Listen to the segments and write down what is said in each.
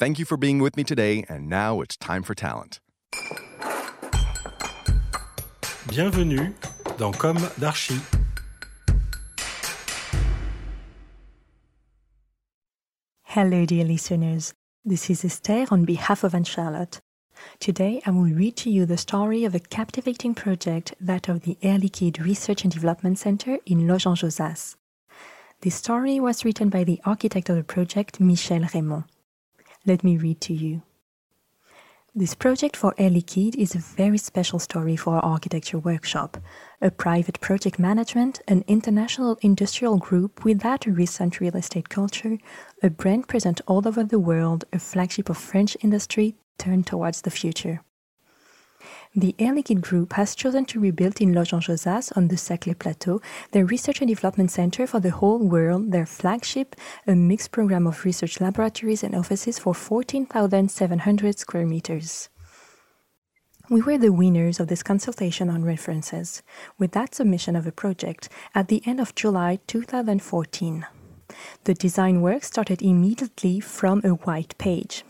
Thank you for being with me today, and now it's time for talent. Bienvenue dans Comme d'Archi. Hello, dear listeners. This is Esther on behalf of Anne Charlotte. Today, I will read to you the story of a captivating project, that of the Air Liquide Research and Development Center in Loges-en-Josas. This story was written by the architect of the project, Michel Rémon. Let me read to you. This project for Air is a very special story for our architecture workshop, a private project management, an international industrial group without a recent real estate culture, a brand present all over the world, a flagship of French industry turned towards the future. The Air Liquide Group has chosen to rebuild in Loges-en-Josas on the Saclay Plateau their research and development center for the whole world, their flagship, a mixed program of research laboratories and offices for 14,700 square meters. We were the winners of this consultation on references, with that submission of a project at the end of July 2014. The design work started immediately from a white page.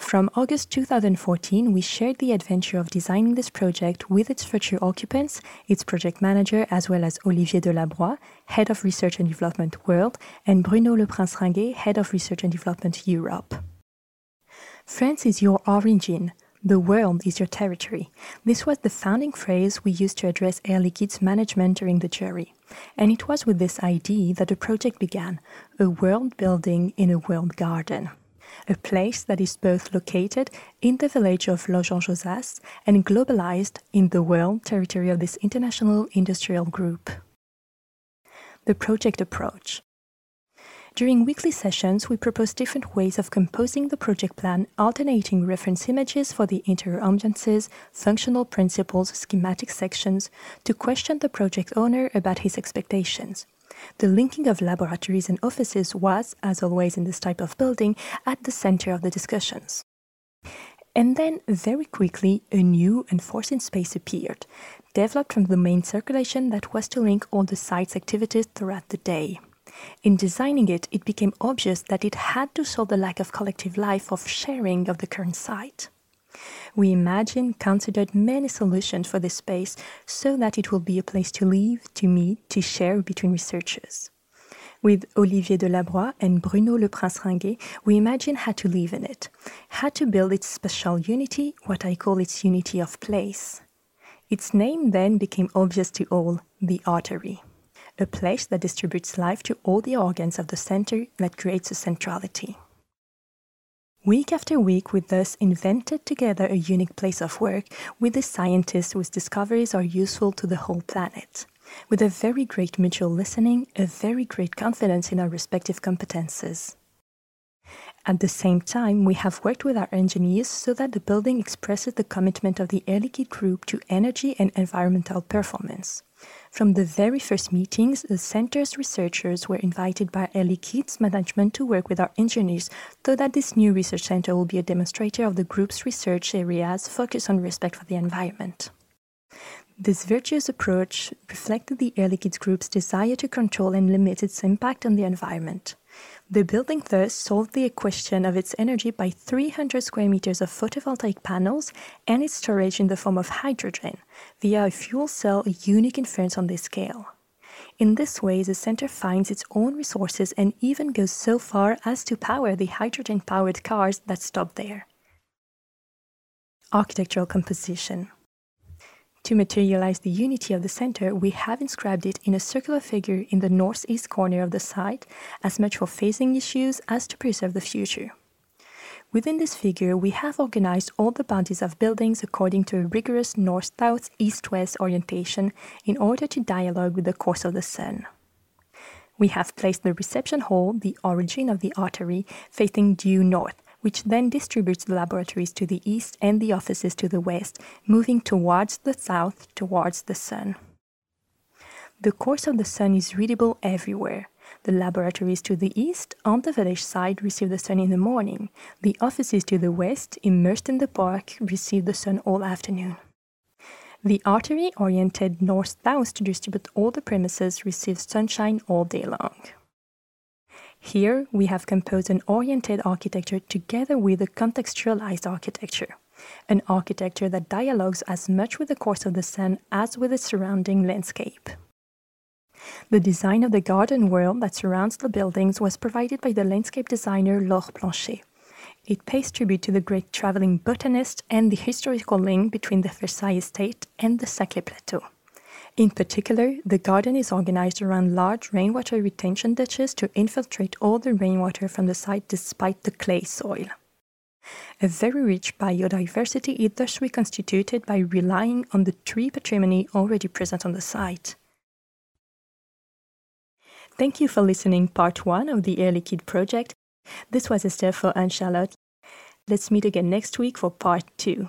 From August 2014, we shared the adventure of designing this project with its future occupants, its project manager, as well as Olivier Delabroy, Head of Research and Development World, and Bruno Le Prince Ringuet, Head of Research and Development Europe. France is your origin. The world is your territory. This was the founding phrase we used to address Air Liquide's management during the jury. And it was with this idea that the project began a world building in a world garden a place that is both located in the village of Loges-en-Josas and globalized in the world territory of this international industrial group. The project approach. During weekly sessions, we propose different ways of composing the project plan, alternating reference images for the interior functional principles, schematic sections, to question the project owner about his expectations. The linking of laboratories and offices was, as always in this type of building, at the center of the discussions. And then, very quickly, a new and forcing space appeared, developed from the main circulation that was to link all the site's activities throughout the day. In designing it, it became obvious that it had to solve the lack of collective life of sharing of the current site. We imagined, considered many solutions for this space so that it will be a place to live, to meet, to share between researchers. With Olivier Delabroy and Bruno Le Prince Ringuet, we imagined how to live in it, how to build its special unity, what I call its unity of place. Its name then became obvious to all the artery, a place that distributes life to all the organs of the center that creates a centrality. Week after week, we thus invented together a unique place of work with the scientists whose discoveries are useful to the whole planet. With a very great mutual listening, a very great confidence in our respective competences. At the same time, we have worked with our engineers so that the building expresses the commitment of the Air Group to energy and environmental performance. From the very first meetings, the center's researchers were invited by Air Liquide's management to work with our engineers so that this new research center will be a demonstrator of the group's research areas focused on respect for the environment. This virtuous approach reflected the Air Liquide Group's desire to control and limit its impact on the environment. The building thus solved the question of its energy by 300 square meters of photovoltaic panels and its storage in the form of hydrogen via a fuel cell unique in France on this scale. In this way, the center finds its own resources and even goes so far as to power the hydrogen powered cars that stop there. Architectural composition. To materialize the unity of the center, we have inscribed it in a circular figure in the northeast corner of the site, as much for phasing issues as to preserve the future. Within this figure, we have organized all the boundaries of buildings according to a rigorous north-south, east-west orientation in order to dialogue with the course of the sun. We have placed the reception hall, the origin of the artery, facing due north, which then distributes the laboratories to the east and the offices to the west, moving towards the south, towards the sun. The course of the sun is readable everywhere. The laboratories to the east, on the village side, receive the sun in the morning. The offices to the west, immersed in the park, receive the sun all afternoon. The artery, oriented north south to distribute all the premises, receives sunshine all day long. Here, we have composed an oriented architecture together with a contextualized architecture, an architecture that dialogues as much with the course of the sun as with the surrounding landscape. The design of the garden world that surrounds the buildings was provided by the landscape designer Laure Planchais. It pays tribute to the great traveling botanist and the historical link between the Versailles estate and the Saclay Plateau. In particular, the garden is organized around large rainwater retention ditches to infiltrate all the rainwater from the site despite the clay soil. A very rich biodiversity is thus reconstituted by relying on the tree patrimony already present on the site. Thank you for listening part one of the Air Liquide project. This was Esther for Anne Charlotte. Let's meet again next week for part two.